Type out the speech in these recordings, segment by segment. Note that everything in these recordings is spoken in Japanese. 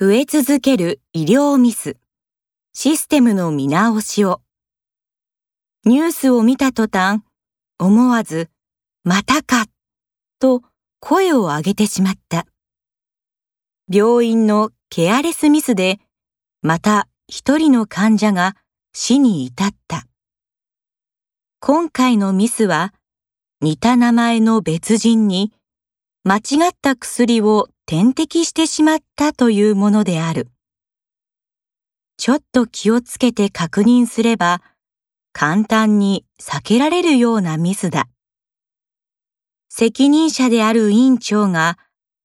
増え続ける医療ミス、システムの見直しを。ニュースを見た途端、思わず、またか、と声を上げてしまった。病院のケアレスミスで、また一人の患者が死に至った。今回のミスは、似た名前の別人に間違った薬を点滴してしまったというものである。ちょっと気をつけて確認すれば、簡単に避けられるようなミスだ。責任者である院長が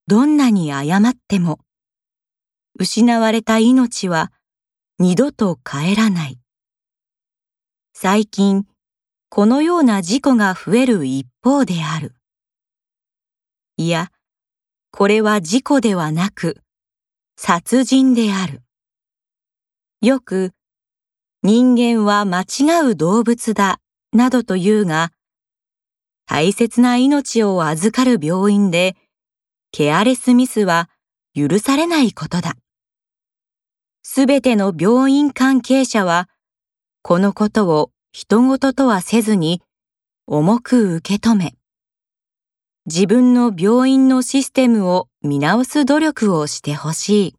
どんなに謝っても、失われた命は二度と帰らない。最近、このような事故が増える一方である。いや、これは事故ではなく、殺人である。よく、人間は間違う動物だ、などと言うが、大切な命を預かる病院で、ケアレスミスは許されないことだ。すべての病院関係者は、このことを人事とはせずに、重く受け止め、自分の病院のシステムを見直す努力をしてほしい。